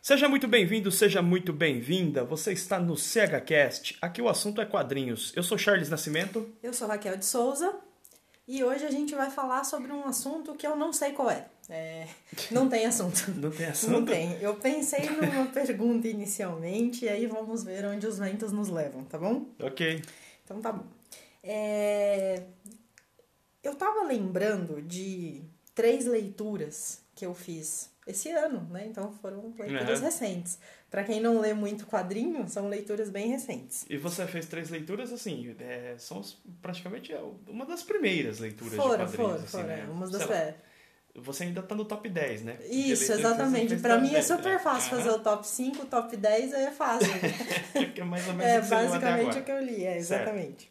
Seja muito bem-vindo, seja muito bem-vinda. Você está no CHCast. Aqui o assunto é quadrinhos. Eu sou Charles Nascimento. Eu sou Raquel de Souza e hoje a gente vai falar sobre um assunto que eu não sei qual é. é não tem assunto. Não tem assunto? Não tem. Eu pensei numa pergunta inicialmente e aí vamos ver onde os ventos nos levam, tá bom? Ok. Então tá bom. É... Eu tava lembrando de três leituras que eu fiz esse ano, né? Então foram leituras Uhum. recentes. Pra quem não lê muito quadrinho, são leituras bem recentes. E você fez três leituras, assim, é, são praticamente é, uma das primeiras leituras de Foram, quadrinhos. foram, assim, foram. né? Umas das é. Você ainda tá no top 10, né? De Isso, exatamente. top mim é 10, super né? fácil fazer o top 5, o top 10 é fácil. É mais ou menos é basicamente o que eu li, é, exatamente.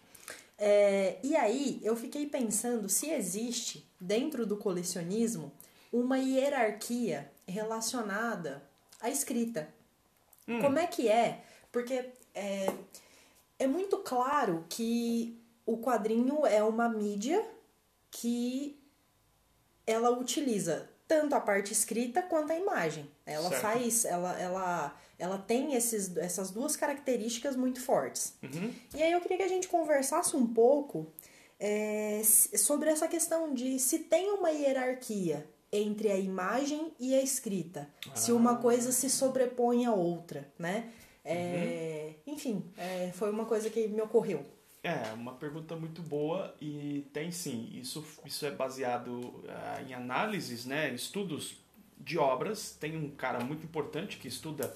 É, e aí, eu fiquei pensando se existe, dentro do colecionismo, uma hierarquia relacionada à escrita. Hum. Como é que é? Porque é, é muito claro que o quadrinho é uma mídia que ela utiliza tanto a parte escrita quanto a imagem. Ela Certo. faz, ela, ela, ela tem esses, essas duas características muito fortes. Uhum. E aí eu queria que a gente conversasse um pouco é, sobre essa questão de se tem uma hierarquia entre a imagem e a escrita. Se uma Ah. coisa se sobrepõe à outra, né? É, Enfim, é, foi uma coisa que me ocorreu. É, uma pergunta muito boa e tem sim. Isso, isso é baseado ah, em análises, né, estudos de obras. Tem um cara muito importante que estuda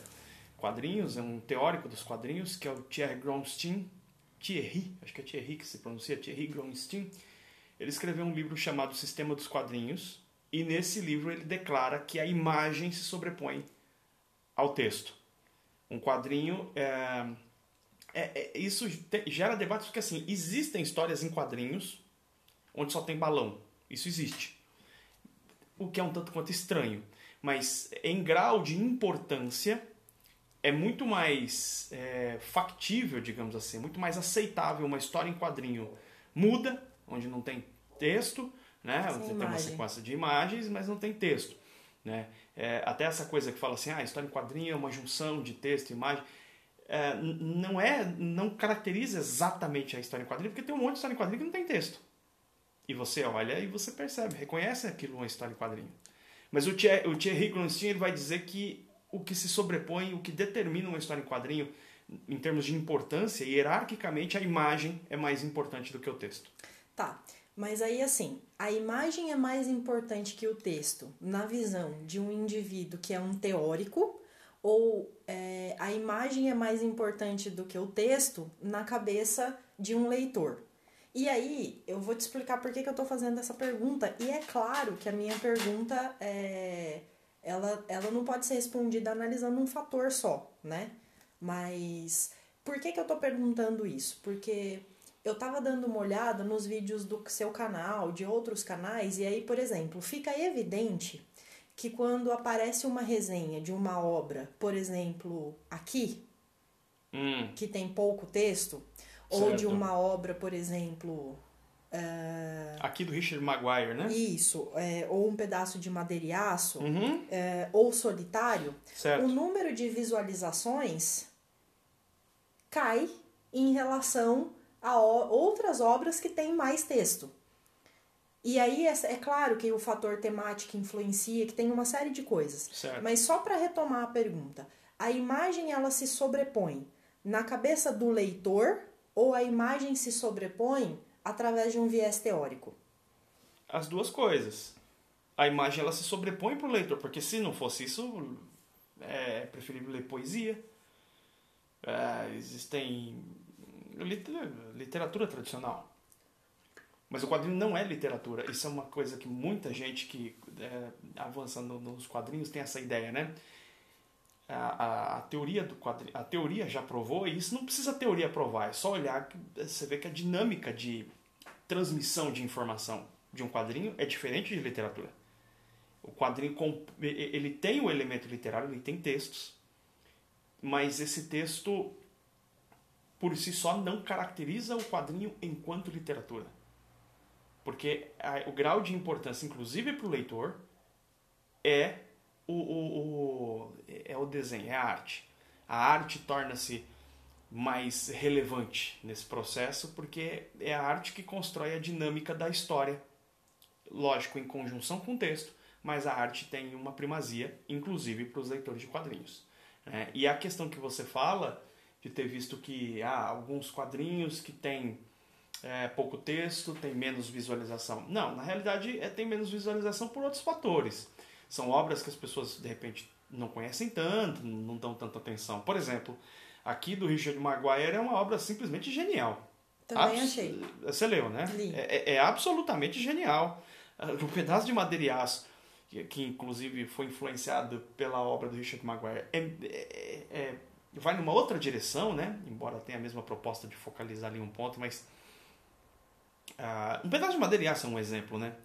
quadrinhos, é um teórico dos quadrinhos, que é o Thierry Gronstein. Thierry, acho que é Thierry que se pronuncia, Thierry Gronstein. Ele escreveu um livro chamado Sistema dos Quadrinhos e nesse livro ele declara que a imagem se sobrepõe ao texto. Um quadrinho é, é- é- isso te- gera debate porque assim existem histórias em quadrinhos onde só tem balão. Isso existe. O que é um tanto quanto estranho. Mas em grau de importância é muito mais é, factível digamos assim muito mais aceitável uma história em quadrinho muda onde não tem texto né Sem você tem uma imagem. sequência de imagens mas não tem texto né É, até essa coisa que fala assim ah a história em quadrinho é uma junção de texto e imagem é, não é, não caracteriza exatamente a história em quadrinho, porque tem um monte de história em quadrinho que não tem texto. E você olha e você percebe, reconhece aquilo uma história em quadrinho. Mas o Thierry, o Thierry Gronstein ele vai dizer que o que se sobrepõe, o que determina uma história em quadrinho, em termos de importância, hierarquicamente, a imagem é mais importante do que o texto. Tá, mas aí assim, a imagem é mais importante que o texto na visão de um indivíduo que é um teórico ou é, a imagem é mais importante do que o texto na cabeça de um leitor? E aí, eu vou te explicar por que, que eu tô fazendo essa pergunta. E é claro que a minha pergunta é. Ela, ela não pode ser respondida analisando um fator só, né? Mas por que, que eu tô perguntando isso? Porque eu tava dando uma olhada nos vídeos do seu canal, de outros canais, e aí, por exemplo, fica evidente que quando aparece uma resenha de uma obra, por exemplo, aqui, Hum, que tem pouco texto, ou de Certo. uma obra, por exemplo, é, aqui do Richard Maguire, né? isso, é, ou um pedaço de madeira e aço, Uhum, é, ou solitário, certo. o número de visualizações cai em relação a outras obras que têm mais texto. E aí é, é claro que o fator temático influencia, que tem uma série de coisas. Certo. Mas só para retomar a pergunta, a imagem ela se sobrepõe na cabeça do leitor ou a imagem se sobrepõe através de um viés teórico? as duas coisas. A imagem ela se sobrepõe para o leitor, porque se não fosse isso, é preferível ler poesia. É, existem literatura tradicional. Mas o quadrinho não é literatura. Isso é uma coisa que muita gente que é, avança no- nos quadrinhos tem essa ideia, né? A, a, a teoria do quadrinho, a teoria já provou, e isso não precisa teoria provar, é só olhar que você vê que a dinâmica de transmissão de informação de um quadrinho é diferente de literatura. O quadrinho ele tem o elemento literário, ele tem textos, mas esse texto por si só não caracteriza o quadrinho enquanto literatura. Porque a- o grau de importância, inclusive para o leitor, é o, o, o- é o desenho, é a arte. A arte torna-se mais relevante nesse processo porque é a arte que constrói a dinâmica da história. Lógico, em conjunção com o texto, mas a arte tem uma primazia, inclusive para os leitores de quadrinhos. Né? E a questão que você fala de ter visto que há alguns quadrinhos que têm é, pouco texto, tem menos visualização. Não, na realidade é, tem menos visualização por outros fatores. São obras que as pessoas de repente não conhecem tanto, não dão tanta atenção. Por exemplo, aqui do Richard Maguire é uma obra simplesmente genial. Também Abs achei. Você leu, né? É, é, é, absolutamente genial. Um pedaço de madeira e aço, que, que, inclusive foi influenciado pela obra do Richard Maguire, é, é, é, vai numa outra direção, né? Embora tenha a mesma proposta de focalizar ali um ponto, mas uh, um pedaço de madeira e aço é um exemplo, né?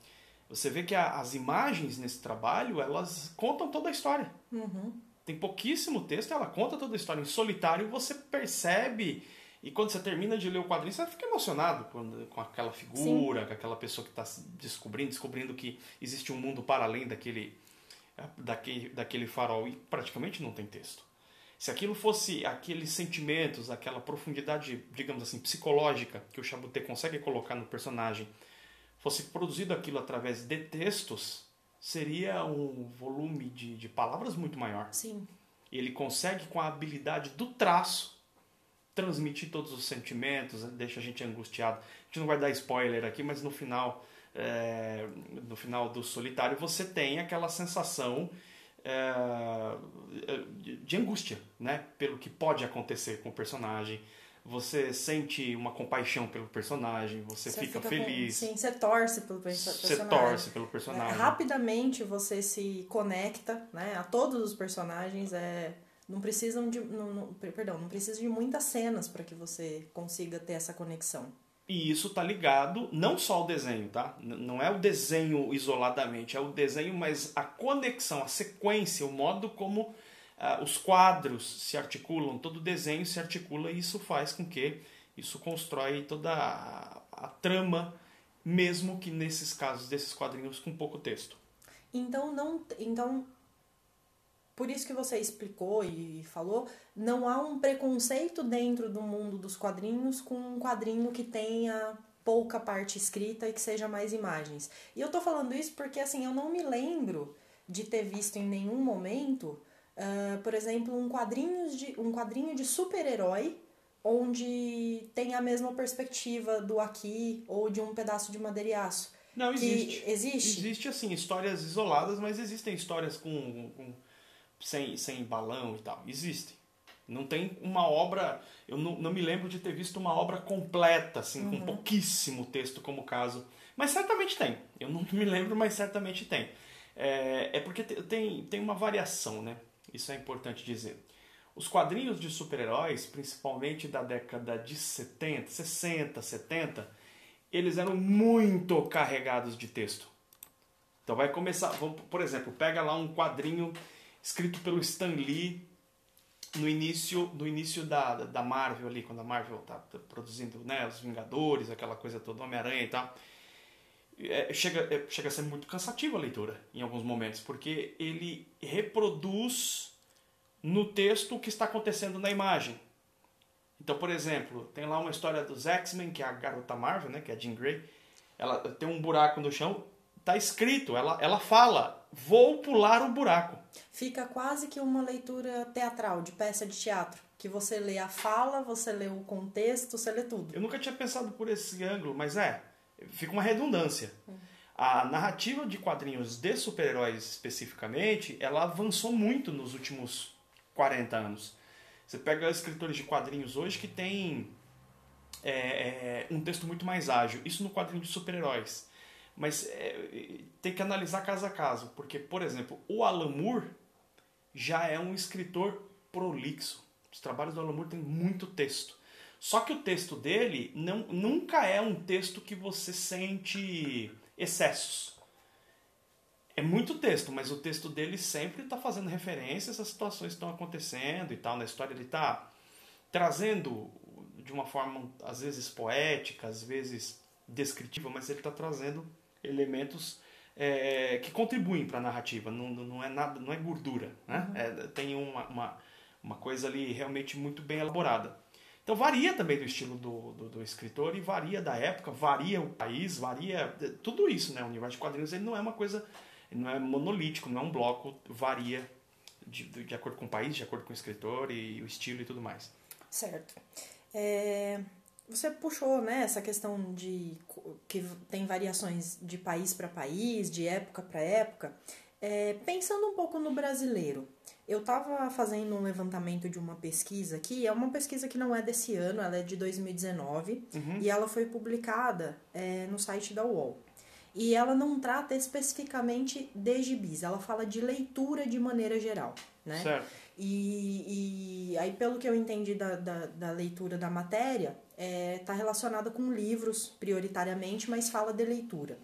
Você vê que a, as imagens nesse trabalho, elas contam toda a história. Uhum. Tem pouquíssimo texto, ela conta toda a história. Em solitário você percebe, e quando você termina de ler o quadrinho, você fica emocionado quando, com aquela figura, Sim. com aquela pessoa que está descobrindo, descobrindo que existe um mundo para além daquele, daquele, daquele farol. E praticamente não tem texto. Se aquilo fosse aqueles sentimentos, aquela profundidade, digamos assim, psicológica que o Chabuté consegue colocar no personagem, fosse produzido aquilo através de textos, seria um volume de, de palavras muito maior. Sim. Ele consegue, com a habilidade do traço, transmitir todos os sentimentos, deixa a gente angustiado. A gente não vai dar spoiler aqui, mas no final, é, no final do Solitário, você tem aquela sensação de angústia, né? Pelo que pode acontecer com o personagem você sente uma compaixão pelo personagem, você, você fica, fica, feliz. Com, sim, você torce pelo personagem. Você torce pelo personagem. É, rapidamente você se conecta né, a todos os personagens. É, não precisam de. Não, não, perdão, não precisa de muitas cenas para que você consiga ter essa conexão. E isso tá ligado não só ao desenho, tá? Não é o desenho isoladamente, é o desenho, mas a conexão, a sequência, o modo como uh, os quadros se articulam, todo o desenho se articula e isso faz com que isso constrói toda a, a trama, mesmo que nesses casos desses quadrinhos com pouco texto. Então não, então por isso que você explicou e falou, não há um preconceito dentro do mundo dos quadrinhos com um quadrinho que tenha pouca parte escrita e que seja mais imagens. E eu tô falando isso porque assim, eu não me lembro de ter visto em nenhum momento Uh, por exemplo, um, quadrinho de, um quadrinho de super-herói onde tem a mesma perspectiva do aqui ou de um pedaço de madeira e aço. Não, existe. Existe? Existe, assim, histórias isoladas, mas existem histórias com, com, sem, sem balão e tal. Existem. Não tem uma obra. Eu não, não me lembro de ter visto uma obra completa, assim, uhum. com pouquíssimo texto, como o caso. Mas certamente tem. Eu não me lembro, mas certamente tem. É, é porque tem, tem uma variação, né? Isso é importante dizer. Os quadrinhos de super-heróis, principalmente da década de 70, 60, 70, eles eram muito carregados de texto. Então vai começar, vamos, por exemplo, pega lá um quadrinho escrito pelo Stan Lee no início, no início da, da Marvel ali, quando a Marvel tá produzindo né, os Vingadores, aquela coisa toda, Homem-Aranha e tal. É, chega, é, chega a ser muito cansativa a leitura em alguns momentos, porque ele reproduz no texto o que está acontecendo na imagem. Então, por exemplo, tem lá uma história dos X-Men, que é a garota Marvel, né, que é a Jean Grey. Ela tem um buraco no chão, tá escrito, ela, ela fala, vou pular o buraco. Fica quase que uma leitura teatral, de peça de teatro. Que você lê a fala, você lê o contexto, você lê tudo. Eu nunca tinha pensado por esse ângulo, mas é fica uma redundância. A narrativa de quadrinhos de super-heróis especificamente, ela avançou muito nos últimos 40 anos. Você pega escritores de quadrinhos hoje que tem é, é, um texto muito mais ágil. Isso no quadrinho de super-heróis. Mas é, tem que analisar caso a caso. Porque, por exemplo, o Alan Moore já é um escritor prolixo. Os trabalhos do Alan Moore têm muito texto. Só que o texto dele não, nunca é um texto que você sente excessos. É muito texto, mas o texto dele sempre está fazendo referências às situações que estão acontecendo e tal. Na história ele está trazendo de uma forma às vezes poética, às vezes descritiva, mas ele está trazendo elementos é, que contribuem para a narrativa, não, não é nada, não é gordura, né? Uhum. É, tem uma, uma, uma coisa ali realmente muito bem elaborada. Então varia também do estilo do, do, do, escritor e varia da época, varia o país, varia tudo isso, né? O universo de quadrinhos ele não é uma coisa, não é monolítico, não é um bloco, varia de, de acordo com o país, de acordo com o escritor e o estilo e tudo mais. Certo. É, você puxou né, essa questão de que tem variações de país para país, de época para época. É, pensando um pouco no brasileiro, eu estava fazendo um levantamento de uma pesquisa aqui, é uma pesquisa que não é desse ano, ela é de 2019 uhum. e ela foi publicada é, no site da UOL. E ela não trata especificamente de gibis, ela fala de leitura de maneira geral, né? Certo. E, e aí, pelo que eu entendi da, da, da leitura da matéria, está é, tá relacionada com livros, prioritariamente, mas fala de leitura.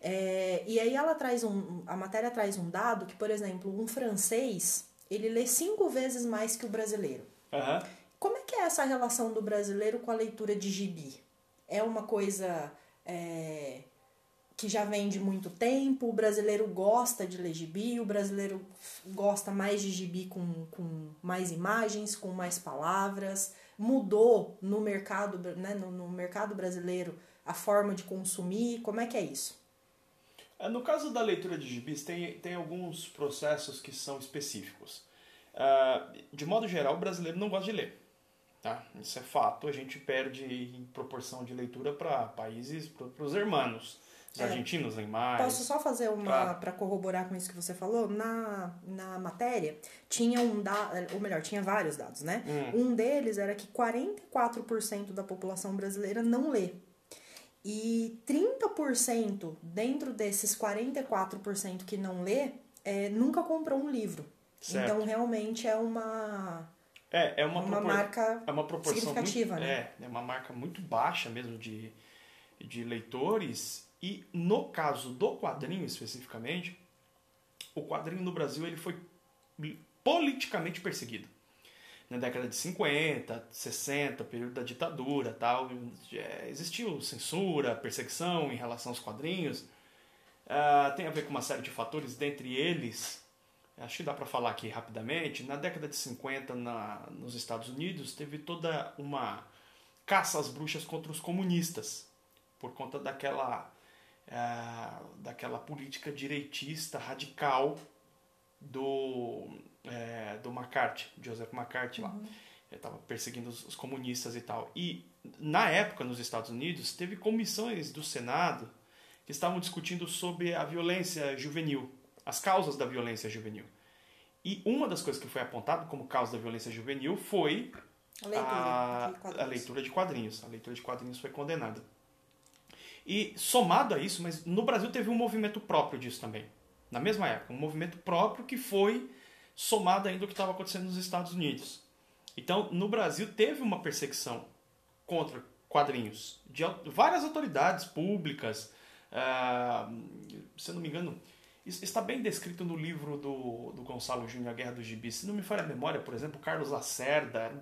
É, e aí ela traz um, a matéria traz um dado que, por exemplo, um francês, ele lê cinco vezes mais que o brasileiro. Uhum. Como é que é essa relação do brasileiro com a leitura de gibi? É uma coisa... É, que já vem de muito tempo, o brasileiro gosta de ler gibi, o brasileiro gosta mais de gibi com, com mais imagens, com mais palavras. Mudou no mercado, né, no, no mercado brasileiro a forma de consumir? Como é que é isso? É, no caso da leitura de gibis, tem, tem alguns processos que são específicos. Uh, de modo geral, o brasileiro não gosta de ler. Tá? Isso é fato, a gente perde em proporção de leitura para países, para os hermanos. Os é. argentinos leem mais. Posso só fazer uma para corroborar com isso que você falou? Na, na matéria tinha um dado, ou melhor, tinha vários dados, né? Hum. Um deles era que 44% da população brasileira não lê. E 30% dentro desses 44% que não lê, é, nunca comprou um livro. Certo. Então realmente é uma é, é uma, uma propor... marca é uma proporção significativa, muito, né? É, é uma marca muito baixa mesmo de, de leitores e no caso do quadrinho especificamente, o quadrinho no Brasil ele foi politicamente perseguido. Na década de 50, 60, período da ditadura, tal, é, existiu censura, perseguição em relação aos quadrinhos. Uh, tem a ver com uma série de fatores, dentre eles, acho que dá para falar aqui rapidamente. Na década de 50, na, nos Estados Unidos, teve toda uma caça às bruxas contra os comunistas, por conta daquela é, daquela política direitista radical do, é, do McCarthy, Joseph McCarthy lá. Uhum. Ele estava perseguindo os, os, comunistas e tal. E na época, nos Estados Unidos, teve comissões do Senado que estavam discutindo sobre a violência juvenil, as causas da violência juvenil. E uma das coisas que foi apontada como causa da violência juvenil foi a leitura, a, a leitura de quadrinhos. A leitura de quadrinhos foi condenada. E somado a isso, mas no Brasil teve um movimento próprio disso também. Na mesma época, um movimento próprio que foi somado ainda ao que estava acontecendo nos Estados Unidos. Então, no Brasil teve uma perseguição contra quadrinhos de várias autoridades públicas. Uh, se eu não me engano, isso está bem descrito no livro do, do Gonçalo Júnior, A Guerra dos Gibis. Se não me falha a memória, por exemplo, Carlos Lacerda,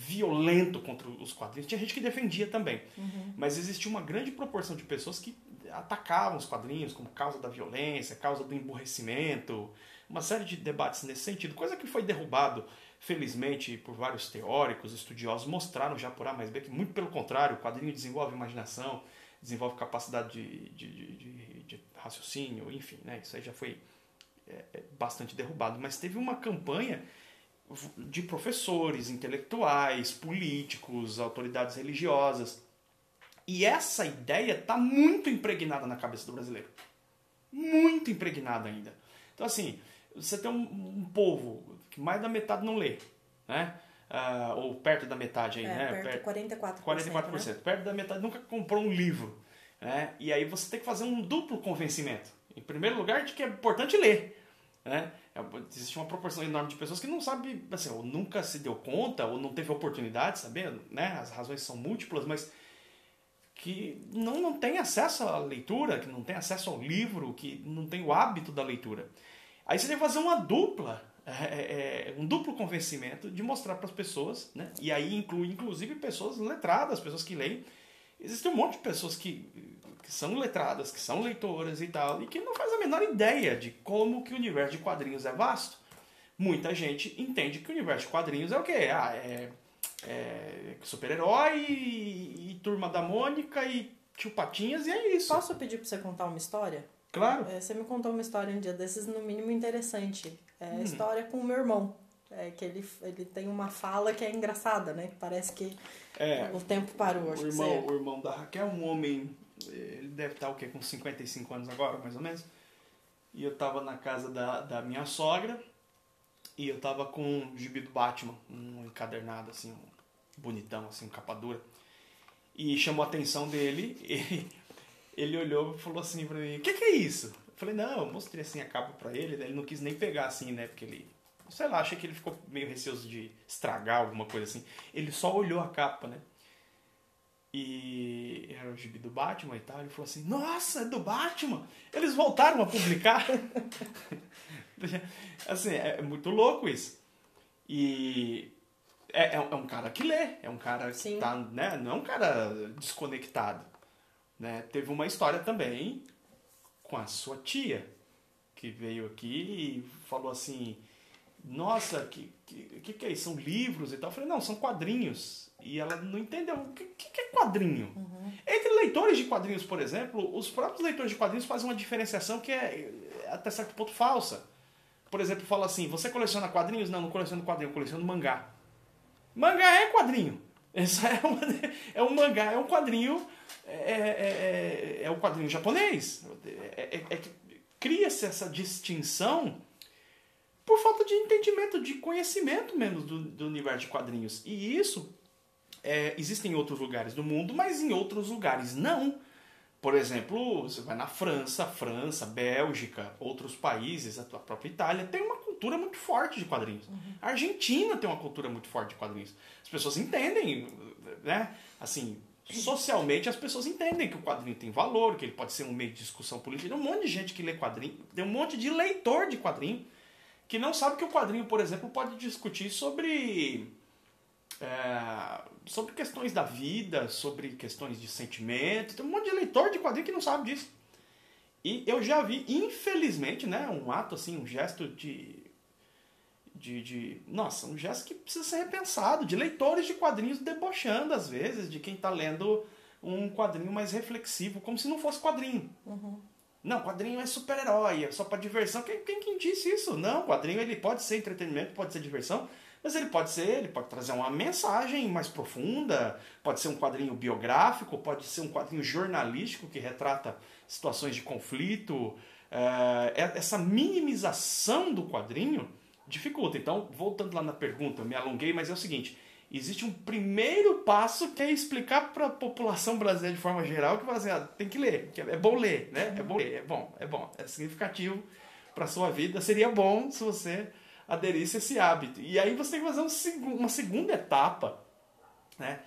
violento contra os quadrinhos. Tinha gente que defendia também. Uhum. Mas existia uma grande proporção de pessoas que atacavam os quadrinhos como causa da violência, causa do emburrecimento, uma série de debates nesse sentido, coisa que foi derrubado, felizmente, por vários teóricos, estudiosos, mostraram já por A mais B que, muito pelo contrário, o quadrinho desenvolve imaginação, desenvolve capacidade de, de, de, de raciocínio, enfim, né? isso aí já foi é, é bastante derrubado. Mas teve uma campanha de professores, intelectuais, políticos, autoridades religiosas. E essa ideia está muito impregnada na cabeça do brasileiro. Muito impregnada ainda. Então, assim, você tem um, um povo que mais da metade não lê, né? Uh, ou perto da metade aí, é, né? Perto, 44%. 44%. Né? Perto da metade nunca comprou um livro. Né? E aí você tem que fazer um duplo convencimento. Em primeiro lugar, de que é importante ler. Né? É, existe uma proporção enorme de pessoas que não sabe, assim, ou nunca se deu conta, ou não teve oportunidade, sabendo, né? As razões são múltiplas, mas que não, não tem acesso à leitura, que não tem acesso ao livro, que não tem o hábito da leitura. Aí você tem que fazer uma dupla, é, é, é um duplo convencimento de mostrar para as pessoas, né? E aí inclui inclusive pessoas letradas, pessoas que leem. Existe um monte de pessoas que que são letradas, que são leitoras e tal, e que não faz a menor ideia de como que o universo de quadrinhos é vasto. Muita gente entende que o universo de quadrinhos é o quê? Ah, é, é super-herói e, e turma da Mônica e tio Patinhas e é isso. Posso pedir pra você contar uma história? Claro. É, você me contou uma história um dia desses, no mínimo interessante. É a Hum. história com o meu irmão. É que ele, ele tem uma fala que é engraçada, né? Parece que É, o tempo parou. O irmão, o irmão da Raquel é um homem, ele deve estar o quê? Com 55 anos agora, mais ou menos. E eu tava na casa da, da minha sogra e eu tava com um gibi do Batman, um encadernado assim, um bonitão, assim, um capa dura. E chamou a atenção dele e ele olhou e falou assim pra mim, o que, que é isso? Eu falei, não, eu mostrei assim a capa pra ele, daí ele não quis nem pegar assim, né, porque ele, sei lá, achei que ele ficou meio receoso de estragar alguma coisa assim. Ele só olhou a capa, né? E era o gibi do Batman e tal. Ele falou assim: Nossa, é do Batman! Eles voltaram a publicar! assim, é muito louco isso. E é, é, um- é um cara que lê, é um cara que Sim. tá, né? Não é um cara desconectado. Né? Teve uma história também com a sua tia, que veio aqui e falou assim: Nossa, que, que, que, que é isso? São livros e tal. Eu falei: Não, são quadrinhos. E ela não entendeu o que, que, é quadrinho. Entre leitores de quadrinhos, por exemplo, os próprios leitores de quadrinhos fazem uma diferenciação que é é até certo ponto falsa. Por exemplo, fala assim: Você coleciona quadrinhos? Não, não coleciono quadrinho, eu coleciono mangá. Mangá é quadrinho. Isso é, uma, é um mangá, é um quadrinho. É, é, é, é um quadrinho japonês. É, é- é Cria-se essa distinção por falta de entendimento, de conhecimento mesmo do, do universo de quadrinhos. E isso é, existe em outros lugares do mundo, mas em outros lugares não. Por exemplo, você vai na França, França, Bélgica, outros países, a tua própria Itália, tem uma cultura muito forte de quadrinhos. A Argentina tem uma cultura muito forte de quadrinhos. As pessoas entendem, né? Assim, socialmente as pessoas entendem que o quadrinho tem valor, que ele pode ser um meio de discussão política. Tem um monte de gente que lê quadrinho, tem um monte de leitor de quadrinho que não sabe que o quadrinho, por exemplo, pode discutir sobre é, sobre questões da vida, sobre questões de sentimento. Tem um monte de leitor de quadrinho que não sabe disso. E eu já vi, infelizmente, né, um ato assim, um gesto de, de, de. Nossa, um gesto que precisa ser repensado, de leitores de quadrinhos debochando, às vezes, de quem está lendo um quadrinho mais reflexivo, como se não fosse quadrinho. Não, quadrinho é super-herói, é só para diversão. Quem, quem, quem disse isso? Não, quadrinho ele pode ser entretenimento, pode ser diversão, mas ele pode ser, ele pode trazer uma mensagem mais profunda, pode ser um quadrinho biográfico, pode ser um quadrinho jornalístico que retrata situações de conflito. É, é- essa minimização do quadrinho dificulta. Então, voltando lá na pergunta, me alonguei, mas é o seguinte: existe um primeiro passo que é explicar para a população brasileira de forma geral que fala assim, ah, tem que ler, que é bom ler, né? É bom ler, é bom, é bom, é significativo para sua vida. Seria bom se você aderisse a esse hábito. E aí você tem que fazer um segu- uma segunda etapa, né?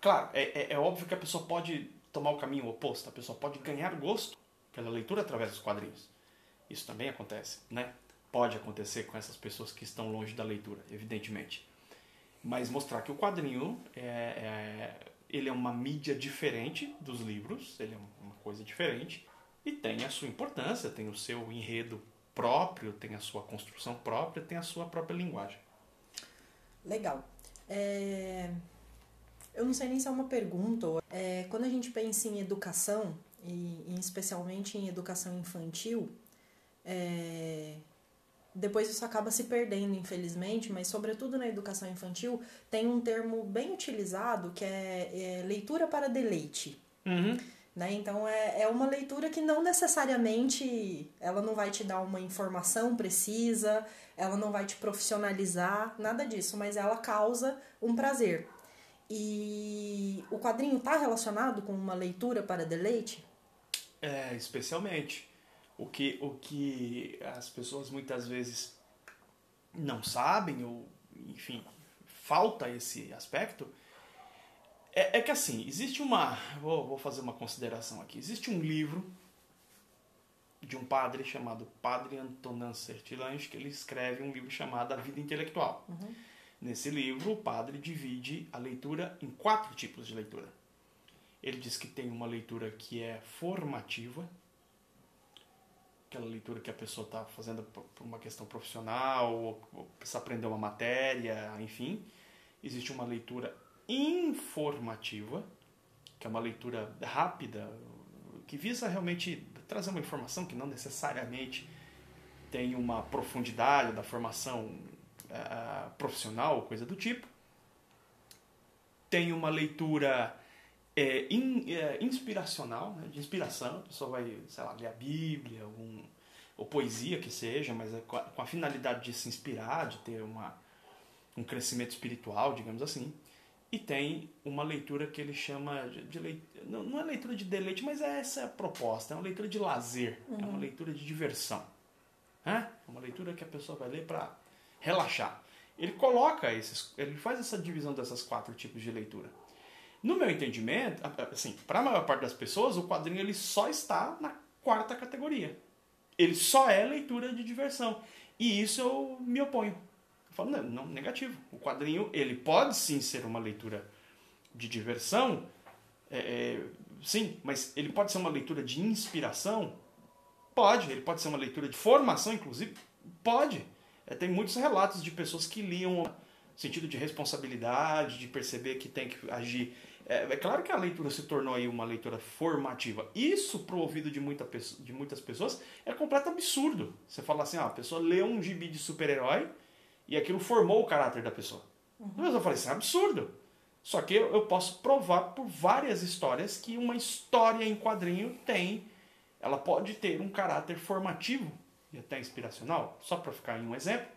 Claro, é, é- é óbvio que a pessoa pode tomar o caminho oposto, a pessoa pode ganhar gosto pela leitura através dos quadrinhos. Isso também acontece, né? Pode acontecer com essas pessoas que estão longe da leitura, evidentemente. Mas mostrar que o quadrinho é, é- ele é uma mídia diferente dos livros, ele é uma coisa diferente e tem a sua importância, tem o seu enredo próprio, tem a sua construção própria, tem a sua própria linguagem. Legal. É, Eu não sei nem se é uma pergunta. É, Quando a gente pensa em educação, e especialmente em educação infantil, é, depois isso acaba se perdendo, infelizmente, mas sobretudo na educação infantil, tem um termo bem utilizado que é, é leitura para deleite. Né? Então é, é uma leitura que não necessariamente ela não vai te dar uma informação precisa, ela não vai te profissionalizar, nada disso, mas ela causa um prazer. E o quadrinho está relacionado com uma leitura para deleite? É, especialmente. O que, o que as pessoas muitas vezes não sabem, ou, enfim, falta esse aspecto, é, é que assim, existe uma. Vou, vou fazer uma consideração aqui. Existe um livro de um padre chamado Padre Antonin Sertilange, que ele escreve um livro chamado A Vida Intelectual. Nesse livro, o padre divide a leitura em quatro tipos de leitura. Ele diz que tem uma leitura que é formativa, aquela leitura que a pessoa está fazendo por uma questão profissional, ou precisa aprender uma matéria, enfim. Existe uma leitura informativa, que é uma leitura rápida, que visa realmente trazer uma informação que não necessariamente tem uma profundidade da formação uh, profissional, coisa do tipo. Tem uma leitura é, in, é, inspiracional, né, de inspiração. A pessoa vai, sei lá, ler a Bíblia, algum, ou poesia que seja, mas é com a, com a finalidade de se inspirar, de ter uma, um crescimento espiritual, digamos assim. E tem uma leitura que ele chama de, leitura, não, não, é leitura de deleite, mas é essa a proposta, é uma leitura de lazer, uhum. é uma uhum. leitura de diversão. É uma leitura que a pessoa vai ler para relaxar. Ele coloca esses, ele faz essa divisão dessas quatro tipos de leitura. No meu entendimento, assim, para a maior parte das pessoas, o quadrinho ele só está na quarta categoria. Ele só é leitura de diversão. E isso eu me oponho. Falo, não, não, negativo. O quadrinho, ele pode sim ser uma leitura de diversão, é, é, sim, mas ele pode ser uma leitura de inspiração? Pode. Ele pode ser uma leitura de formação, inclusive? Pode. É, tem muitos relatos de pessoas que liam sentido de responsabilidade, de perceber que tem que agir é, é, claro que a leitura se tornou aí uma leitura formativa. Isso, pro ouvido de, muita, de muitas pessoas, é completo absurdo. Você fala assim, ah, a pessoa leu um gibi de super-herói e aquilo formou o caráter da pessoa. Uhum. Mas eu falei, isso é absurdo. Só que eu, eu posso provar por várias histórias que uma história em quadrinho tem, ela pode ter um caráter formativo e até inspiracional. Só para ficar em um exemplo,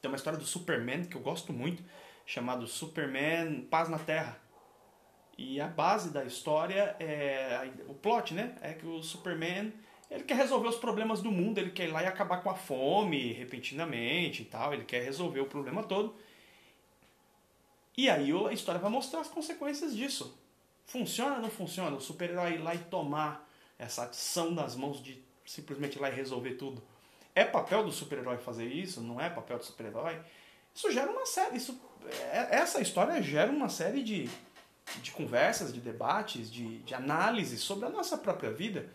tem uma história do Superman que eu gosto muito, chamado Superman Paz na Terra e a base da história é o plot, né? É que o Superman ele quer resolver os problemas do mundo, ele quer ir lá e acabar com a fome repentinamente e tal, ele quer resolver o problema todo. E aí a história vai mostrar as consequências disso. Funciona ou não funciona? O super-herói ir lá e tomar essa ação das mãos de simplesmente ir lá e resolver tudo. É papel do super-herói fazer isso? Não é papel do super-herói? Isso gera uma série. Isso, é, essa história gera uma série de de conversas, de debates, de, de análise sobre a nossa própria vida.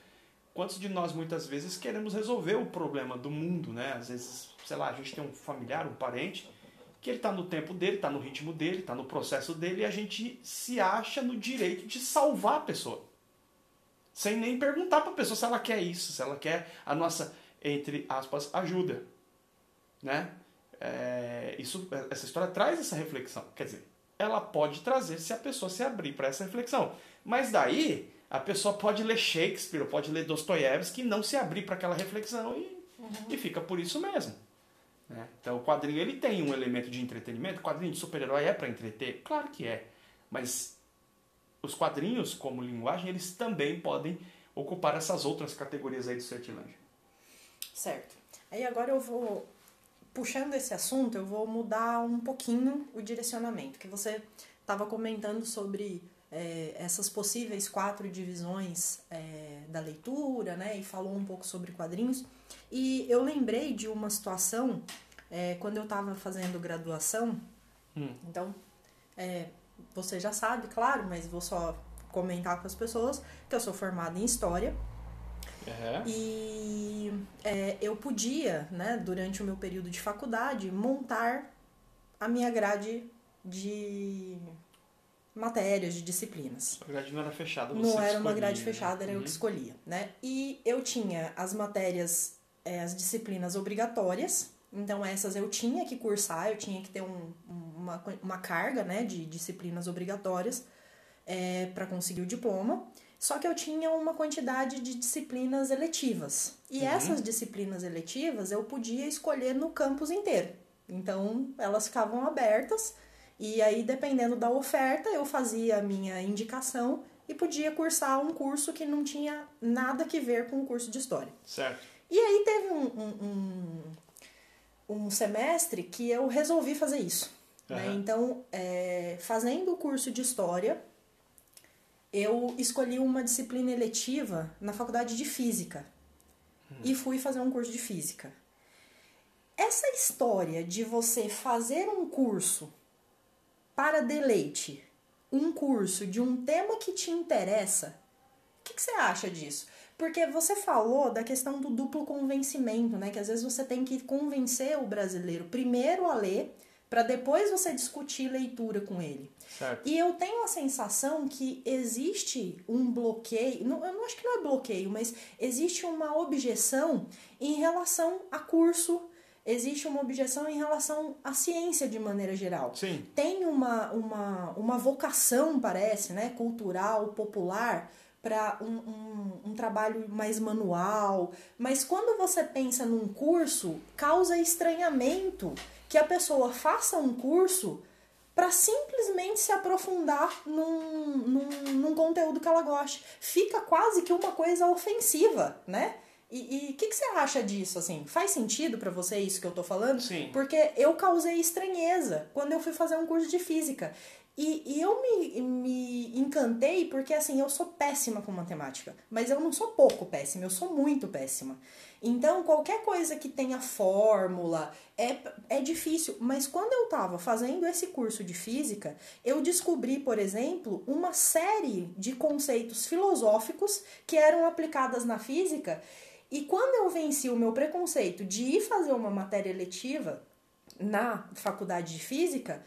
Quantos de nós muitas vezes queremos resolver o problema do mundo, né? Às vezes, sei lá, a gente tem um familiar, um parente, que ele está no tempo dele, está no ritmo dele, está no processo dele, e a gente se acha no direito de salvar a pessoa. Sem nem perguntar para a pessoa se ela quer isso, se ela quer a nossa, entre aspas, ajuda. Né? É, isso, essa história traz essa reflexão. Quer dizer, ela pode trazer se a pessoa se abrir para essa reflexão. Mas daí a pessoa pode ler Shakespeare, pode ler Dostoiévski e não se abrir para aquela reflexão e, uhum. e fica por isso mesmo. Né? Então o quadrinho ele tem um elemento de entretenimento. O quadrinho de super-herói é para entreter? Claro que é. Mas os quadrinhos, como linguagem, eles também podem ocupar essas outras categorias aí do Sertilange. Certo. Aí agora eu vou puxando esse assunto, eu vou mudar um pouquinho o direcionamento, que você estava comentando sobre é, essas possíveis quatro divisões é, da leitura, né? E falou um pouco sobre quadrinhos. E eu lembrei de uma situação é, quando eu estava fazendo graduação. Hum. Então, é, você já sabe, claro, mas vou só comentar com as pessoas que eu sou formada em História. Uhum. E é, eu podia, né, durante o meu período de faculdade, montar a minha grade de matérias, de disciplinas. A grade não era fechada, você Não era escolhia, uma grade né? fechada, era eu que uhum. escolhia, né? E eu tinha as matérias, é, as disciplinas obrigatórias, então essas eu tinha que cursar, eu tinha que ter um, uma, uma carga, né, de disciplinas obrigatórias é, para conseguir o diploma. Só que eu tinha uma quantidade de disciplinas eletivas. E uhum. essas disciplinas eletivas eu podia escolher no campus inteiro. Então, elas ficavam abertas. E aí, dependendo da oferta, eu fazia a minha indicação e podia cursar um curso que não tinha nada que ver com o curso de história. Certo. E aí teve um, um, um, um semestre que eu resolvi fazer isso. Uhum. Né? Então, é, fazendo o curso de história, eu escolhi uma disciplina eletiva na faculdade de física hum. e fui fazer um curso de física. Essa história de você fazer um curso para deleite um curso de um tema que te interessa, o que, que você acha disso? Porque você falou da questão do duplo convencimento, né? Que às vezes você tem que convencer o brasileiro primeiro a ler, para depois você discutir leitura com ele. Certo. E eu tenho a sensação que existe um bloqueio, não, eu não acho que não é bloqueio, mas existe uma objeção em relação a curso, existe uma objeção em relação à ciência de maneira geral. Sim. Tem uma, uma, uma vocação, parece, né, cultural, popular, para um, um, um, trabalho mais manual, mas quando você pensa num curso, causa estranhamento que a pessoa faça um curso para simplesmente se aprofundar num, num, num, conteúdo que ela goste. Fica quase que uma coisa ofensiva, né? E o que, que você acha disso, assim? Faz sentido para você isso que eu tô falando? Sim. Porque eu causei estranheza quando eu fui fazer um curso de física. E, e eu me, me encantei porque, assim, eu sou péssima com matemática. Mas eu não sou pouco péssima, eu sou muito péssima. Então, qualquer coisa que tenha fórmula é, é difícil. Mas quando eu estava fazendo esse curso de física, eu descobri, por exemplo, uma série de conceitos filosóficos que eram aplicadas na física. E quando eu venci o meu preconceito de ir fazer uma matéria letiva na faculdade de física,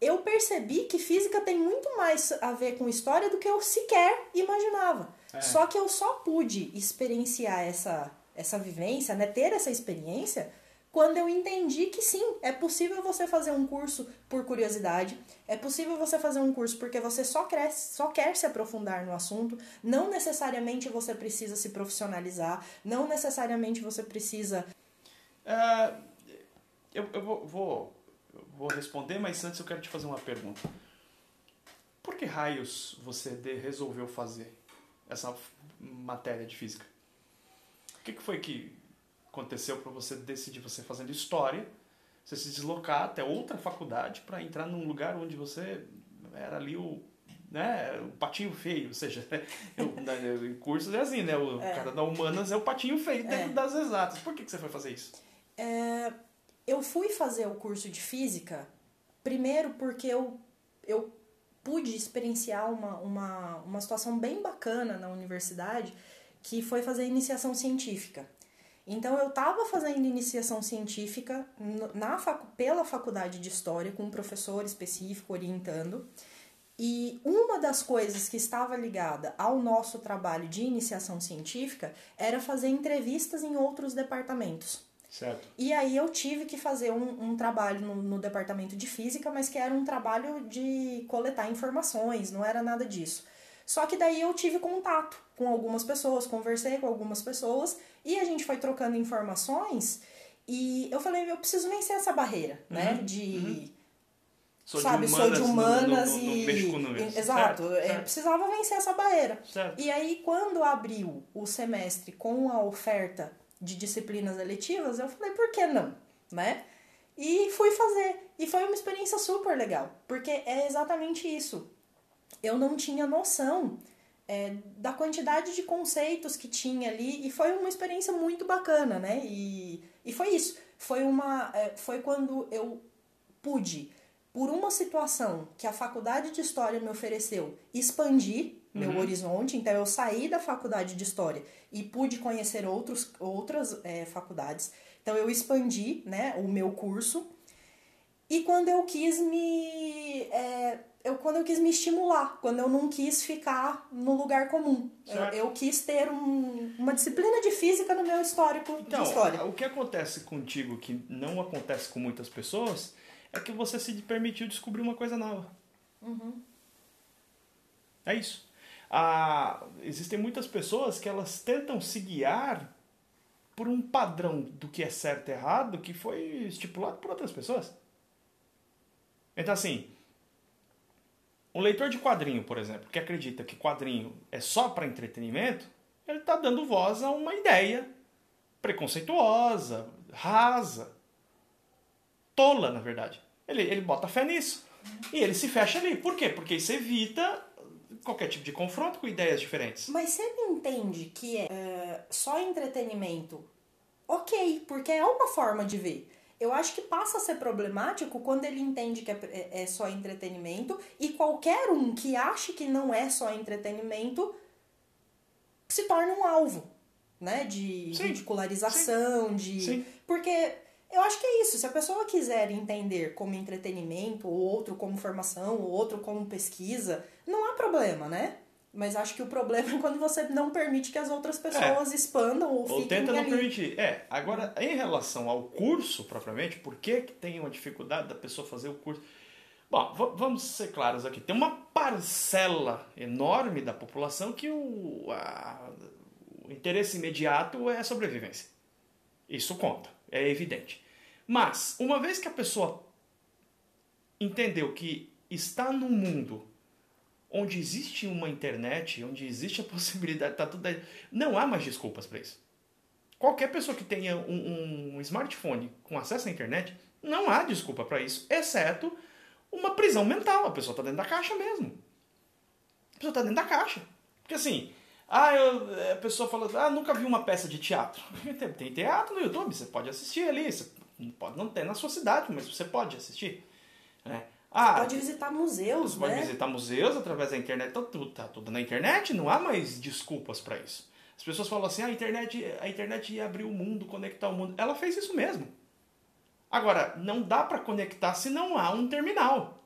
eu percebi que física tem muito mais a ver com história do que eu sequer imaginava. É. Só que eu só pude experienciar essa essa vivência, né, ter essa experiência, quando eu entendi que sim, é possível você fazer um curso por curiosidade, é possível você fazer um curso porque você só, cresce, só quer se aprofundar no assunto, não necessariamente você precisa se profissionalizar, não necessariamente você precisa. Uh, eu eu vou, vou, vou responder, mas antes eu quero te fazer uma pergunta. Por que raios você resolveu fazer essa matéria de física? que, que foi que aconteceu para você decidir, você fazendo história, você se deslocar até outra faculdade para entrar num lugar onde você era ali o né, o patinho feio, ou seja, eu, em cursos é assim, né, o é. cara da humanas é o patinho feio dentro é. das exatas. Por que, que você foi fazer isso? É, eu fui fazer o curso de física primeiro porque eu, eu pude experienciar uma, uma, uma situação bem bacana na universidade que foi fazer iniciação científica. Então eu estava fazendo iniciação científica na facu pela faculdade de história com um professor específico orientando. E uma das coisas que estava ligada ao nosso trabalho de iniciação científica era fazer entrevistas em outros departamentos. Certo. E aí eu tive que fazer um, um trabalho no, no, departamento de física, mas que era um trabalho de coletar informações, não era nada disso. Só que daí eu tive contato com algumas pessoas, conversei com algumas pessoas e a gente foi trocando informações e eu falei, eu preciso vencer essa barreira, né, uhum, né? De. Uhum. Sou sabe, de humanas, sou de humanas no, no, no, e. Exato, certo, é, certo. precisava vencer essa barreira. Certo. E aí, quando abriu o semestre com a oferta de disciplinas eletivas, eu falei, por que não? Né? E fui fazer. E foi uma experiência super legal, porque é exatamente isso eu não tinha noção é, da quantidade de conceitos que tinha ali e foi uma experiência muito bacana, né? E, e foi isso. Foi, uma, é, foi quando eu pude, por uma situação que a faculdade de História me ofereceu, expandir meu uhum. horizonte. Então, eu saí da faculdade de História e pude conhecer outros, outras é, faculdades. Então, eu expandi né, o meu curso. E quando eu quis me é, eu quando eu quis me estimular, quando eu não quis ficar no lugar comum. Eu, eu, quis ter um, uma disciplina de física no meu histórico então, de história. O que acontece contigo que não acontece com muitas pessoas é que você se permitiu descobrir uma coisa nova. Uhum. É isso. Ah, existem muitas pessoas que elas tentam se guiar por um padrão do que é certo e errado que foi estipulado por outras pessoas. Então assim, um leitor de quadrinho, por exemplo, que acredita que quadrinho é só para entretenimento, ele está dando voz a uma ideia preconceituosa, rasa, tola, na verdade. Ele, ele bota fé nisso. E ele se fecha ali. Por quê? Porque isso evita qualquer tipo de confronto com ideias diferentes. Mas você entende que é, é só entretenimento? Ok, porque é uma forma de ver. Eu acho que passa a ser problemático quando ele entende que é, é, é só entretenimento e qualquer um que ache que não é só entretenimento se torna um alvo, né? De Sim. ridicularização, de. Sim. Porque eu acho que é isso. Se a pessoa quiser entender como entretenimento, ou outro como formação, ou outro como pesquisa, não há problema, né? Mas acho que o problema é quando você não permite que as outras pessoas expandam ou, Ou tenta não ali. permitir. É, agora, em relação ao curso propriamente, por que, que tem uma dificuldade da pessoa fazer o curso? Bom, va- vamos ser claros aqui. Tem uma parcela enorme da população que o, a- o interesse imediato é a sobrevivência. Isso conta, é evidente. Mas, uma vez que a pessoa entendeu que está num mundo onde existe uma internet, onde existe a possibilidade, tá tudo aí, não há mais desculpas para isso. Qualquer pessoa que tenha um, um smartphone com acesso à internet, não há desculpa para isso, exceto uma prisão mental. A pessoa está dentro da caixa mesmo. A pessoa está dentro da caixa. Porque assim, ah, eu- a pessoa fala, ah, nunca vi uma peça de teatro. Tem, tem teatro no YouTube, você pode assistir ali. Você pode não ter na sua cidade, mas você pode assistir. né? Ah, Pode visitar museus, você pode né? visitar museus através da internet, tá tudo, tá tudo na internet, não há mais desculpas para isso. As pessoas falam assim, "Ah, a internet, a internet ia abrir o mundo, conectar o mundo. Ela fez isso mesmo. Agora, não dá para conectar se não há um terminal.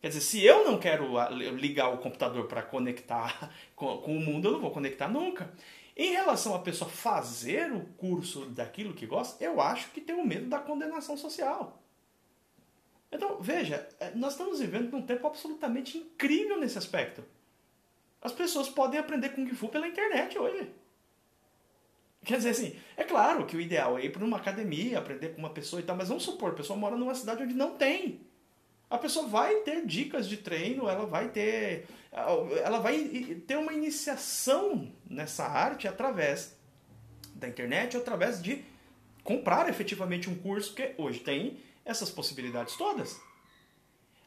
Quer dizer, se eu não quero ah, ligar o computador para conectar com, com o mundo, eu não vou conectar nunca. Em relação à pessoa fazer o curso daquilo que gosta, eu acho que tem o medo da condenação social. Então, veja, eh, nós estamos vivendo num tempo absolutamente incrível nesse aspecto. As pessoas podem aprender Kung Fu pela internet hoje. Quer dizer assim, é claro que o ideal é ir para uma academia, aprender com uma pessoa e tal, mas vamos supor, a pessoa mora numa cidade onde não tem. A pessoa vai ter dicas de treino, ela vai ter. Ela vai ter uma iniciação nessa arte através da internet, através de comprar efetivamente um curso, que hoje tem essas possibilidades todas.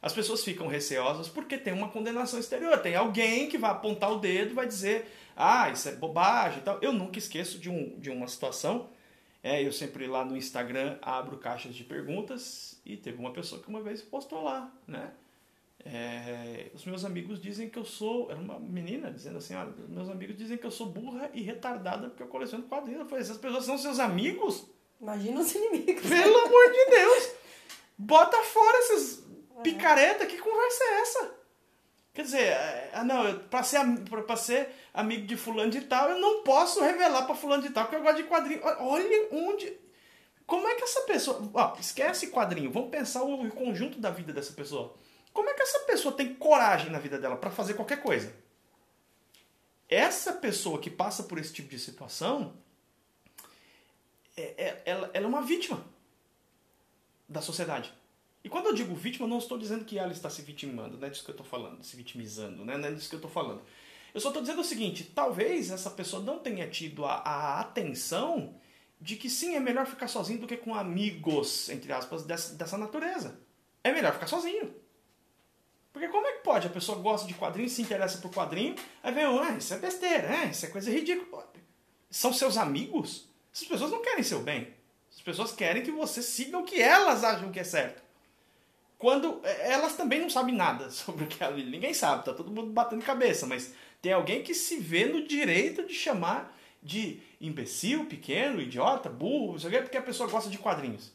As pessoas ficam receosas porque tem uma condenação exterior. Tem alguém que vai apontar o dedo e vai dizer: ah, isso é bobagem e tal. Eu nunca esqueço de, um, de uma situação. É, eu sempre lá no Instagram abro caixas de perguntas e teve uma pessoa que uma vez postou lá, né? É, os meus amigos dizem que eu sou. Era uma menina dizendo assim: olha, meus amigos dizem que eu sou burra e retardada porque eu coleciono quadrinhos. Eu falei: essas pessoas são seus amigos? Imagina os inimigos. Pelo amor de Deus! Bota fora esses picareta, que conversa é essa? Quer dizer, é, ah, não, pra, ser, pra, ser amigo de fulano de tal, eu não posso revelar pra fulano de tal que eu gosto de quadrinho. Olha- onde. Como é que essa pessoa. Ó, esquece quadrinho, vamos pensar o, conjunto da vida dessa pessoa. Como é que essa pessoa tem coragem na vida dela pra fazer qualquer coisa? Essa pessoa que passa por esse tipo de situação, é- é- ela, ela é uma vítima da sociedade. E quando eu digo vítima, não estou dizendo que ela está se vitimando, não é disso que eu estou falando, se vitimizando, né? não é disso que eu estou falando. Eu só estou dizendo o seguinte: talvez essa pessoa não tenha tido a, a atenção de que sim, é melhor ficar sozinho do que com amigos, entre aspas, dessa, dessa natureza. É melhor ficar sozinho. Porque como é que pode? A pessoa gosta de quadrinho, se interessa por quadrinho, aí vem, ah, isso é besteira, é, isso é coisa ridícula. São seus amigos? Essas pessoas não querem seu bem. As pessoas querem que você siga o que elas acham que é certo. Quando eh, elas também não sabem nada sobre o que é ninguém sabe, tá todo mundo batendo cabeça, mas tem alguém que se vê no direito de chamar de imbecil, pequeno, idiota, burro, não sei o quê, porque a pessoa gosta de quadrinhos.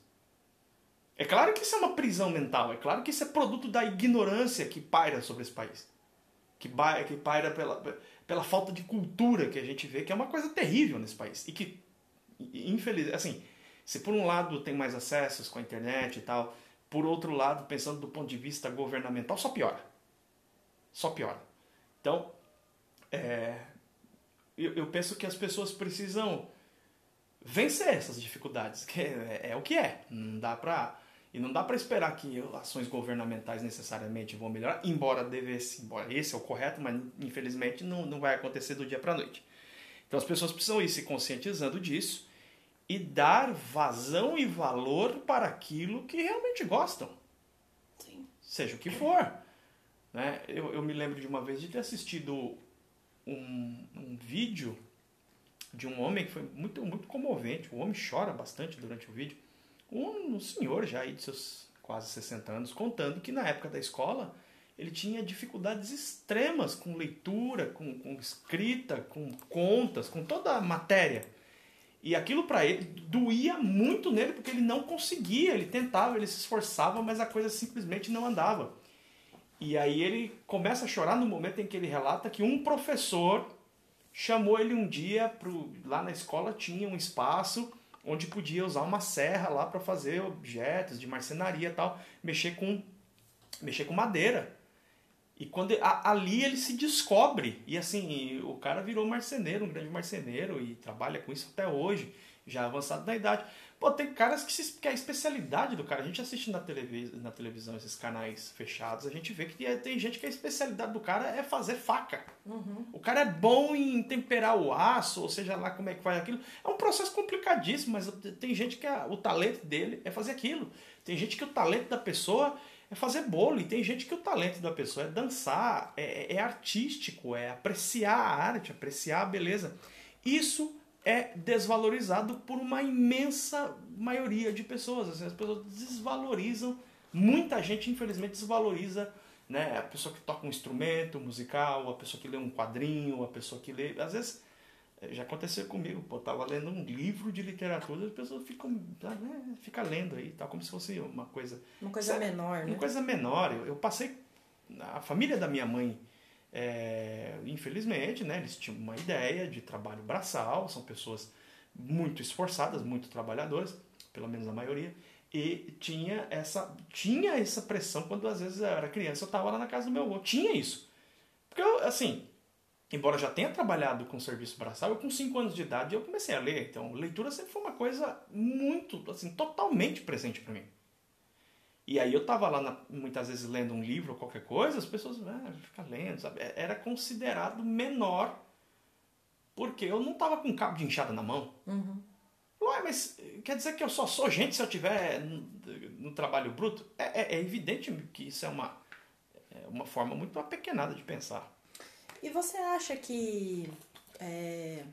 É claro que isso é uma prisão mental, é claro que isso é produto da ignorância que paira sobre esse país. Que, que paira pela, pela falta de cultura que a gente vê, que é uma coisa terrível nesse país. E que, infeliz, assim, se por um lado tem mais acessos com a internet e tal, por outro lado, pensando do ponto de vista governamental, só piora. Só piora. Então, é, eu, eu penso que as pessoas precisam vencer essas dificuldades, que é, é o que é. Não dá pra, e não dá para esperar que ações governamentais necessariamente vão melhorar, embora devesse, embora esse é o correto, mas infelizmente não, não vai acontecer do dia para noite. Então as pessoas precisam ir se conscientizando disso e dar vazão e valor para aquilo que realmente gostam, Sim. seja o que for. Né? Eu, eu me lembro de uma vez de ter assistido um, um vídeo de um homem que foi muito, muito comovente. O homem chora bastante durante o vídeo. um senhor já aí de seus quase 60 anos, contando que na época da escola ele tinha dificuldades extremas com leitura, com, com escrita, com contas, com toda a matéria. E aquilo para ele doía muito nele porque ele não conseguia, ele tentava, ele se esforçava, mas a coisa simplesmente não andava. E aí ele começa a chorar no momento em que ele relata que um professor chamou ele um dia pro, lá na escola tinha um espaço onde podia usar uma serra lá para fazer objetos de marcenaria tal, mexer com mexer com madeira. E quando a, ali ele se descobre e assim o cara virou marceneiro, um grande marceneiro e trabalha com isso até hoje, já avançado na idade. Pô, tem caras que, se, que é a especialidade do cara. A gente assiste na, televis, na televisão esses canais fechados, a gente vê que tem gente que a especialidade do cara é fazer faca. Uhum. O cara é bom em temperar o aço, ou seja lá como é que faz aquilo. É um processo complicadíssimo, mas tem gente que a, o talento dele é fazer aquilo. Tem gente que o talento da pessoa é fazer bolo, e tem gente que o talento da pessoa é dançar, é, é artístico, é apreciar a arte, apreciar a beleza. Isso é desvalorizado por uma imensa maioria de pessoas. Assim, as pessoas desvalorizam, muita gente infelizmente desvaloriza né? a pessoa que toca um instrumento musical, a pessoa que lê um quadrinho, a pessoa que lê. Às vezes já aconteceu comigo, pô, eu tava lendo um livro de literatura, as pessoas ficam né, fica lendo aí, tá como se fosse uma coisa uma coisa sabe? menor, né? Uma coisa menor. Eu, eu passei a família da minha mãe é, infelizmente, né, eles tinham uma ideia de trabalho braçal, são pessoas muito esforçadas, muito trabalhadoras, pelo menos a maioria, e tinha essa, tinha essa pressão quando às vezes eu era criança, eu estava lá na casa do meu avô. Tinha isso. Porque eu, assim, embora já tenha trabalhado com serviço braçal, eu com 5 anos de idade eu comecei a ler. Então, leitura sempre foi uma coisa muito, assim, totalmente presente para mim. E aí eu tava lá na, muitas vezes lendo um livro ou qualquer coisa, as pessoas ah, ficam lendo, sabe? É, era considerado menor porque eu não tava com cabo de enxada na mão. Uhum. Ué, mas quer dizer que eu só sou gente se eu tiver no, no trabalho bruto? É, é, é, evidente que isso é uma, é uma forma muito apequenada de pensar. E você acha que é,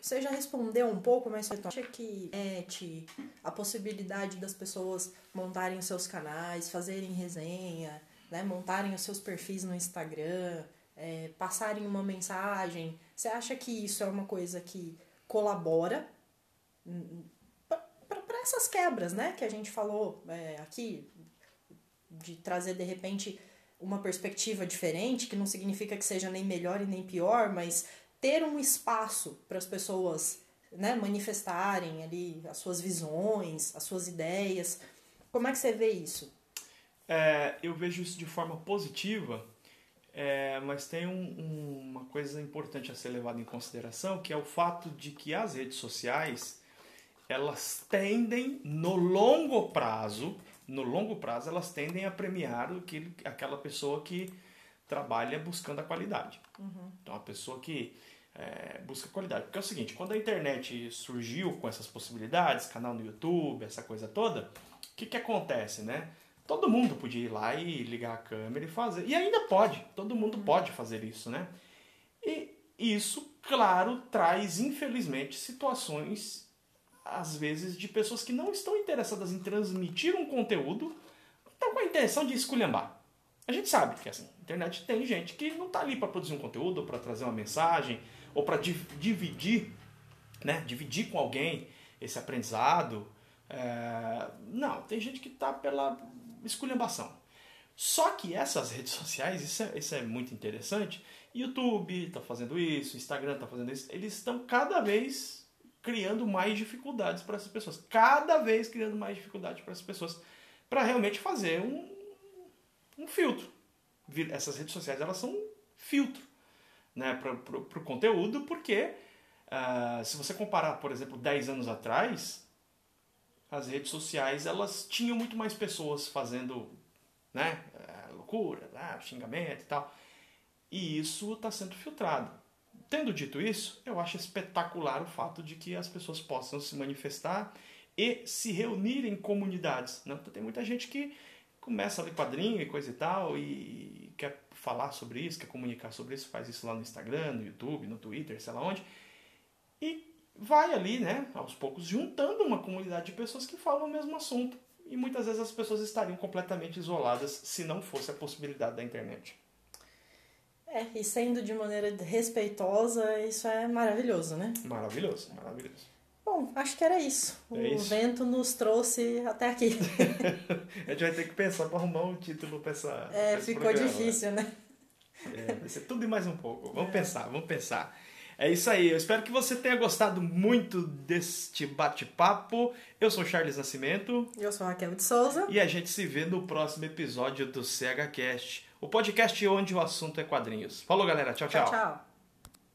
você já respondeu um pouco, mas você acha que net, a possibilidade das pessoas montarem os seus canais, fazerem resenha, né, montarem os seus perfis no Instagram, é, passarem uma mensagem, você acha que isso é uma coisa que colabora para essas quebras, né, que a gente falou é, aqui, de trazer de repente uma perspectiva diferente, que não significa que seja nem melhor e nem pior, mas ter um espaço para as pessoas né, manifestarem ali as suas visões, as suas ideias. Como é que você vê isso? É, eu vejo isso de forma positiva, é, mas tem um, um, uma coisa importante a ser levada em consideração, que é o fato de que as redes sociais elas tendem no longo prazo, no longo prazo elas tendem a premiar aquele, aquela pessoa que trabalha buscando a qualidade. Uhum. Então a pessoa que é, busca qualidade. Porque é o seguinte, quando a internet surgiu com essas possibilidades, canal no YouTube, essa coisa toda, o que, que acontece, né? Todo mundo podia ir lá e ligar a câmera e fazer. E ainda pode, todo mundo pode fazer isso, né? E isso, claro, traz, infelizmente, situações, às vezes, de pessoas que não estão interessadas em transmitir um conteúdo, estão com a intenção de esculhambar. A gente sabe que assim, a internet tem gente que não está ali para produzir um conteúdo, para trazer uma mensagem, ou para dividir, né? Dividir com alguém esse aprendizado. É... Não, tem gente que está pela esculhambação. Só que essas redes sociais, isso é, isso é muito interessante. YouTube está fazendo isso, Instagram está fazendo isso. Eles estão cada vez criando mais dificuldades para essas pessoas. Cada vez criando mais dificuldades para essas pessoas. Para realmente fazer um, um filtro. Essas redes sociais elas são um filtro né, para o conteúdo, porque uh, se você comparar, por exemplo, 10 anos atrás, as redes sociais elas tinham muito mais pessoas fazendo né, eh, loucura, né, xingamento e tal. E isso está sendo filtrado. Tendo dito isso, eu acho espetacular o fato de que as pessoas possam se manifestar e se reunir em comunidades. Né? Então, tem muita gente que começa a ler quadrinho e coisa e tal e quer falar sobre isso, quer comunicar sobre isso, faz isso lá no Instagram, no YouTube, no Twitter, sei lá onde. E vai ali, né, aos poucos, juntando uma comunidade de pessoas que falam o mesmo assunto. E muitas vezes as pessoas estariam completamente isoladas se não fosse a possibilidade da internet. É, e sendo de maneira respeitosa, isso é maravilhoso, né? Maravilhoso, maravilhoso. Bom, acho que era isso. É o isso. vento nos trouxe até aqui. a gente vai ter que pensar para arrumar um título para essa. É, ficou programa. difícil, né? É, vai ser tudo e mais um pouco. Vamos pensar, vamos pensar. É isso aí. Eu espero que você tenha gostado muito deste bate-papo. Eu sou Charles Nascimento Eu sou a Raquel de Souza. e a gente se vê no próximo episódio do CHCast, o podcast onde o assunto é quadrinhos. Falou, galera. tchau. tchau. tchau.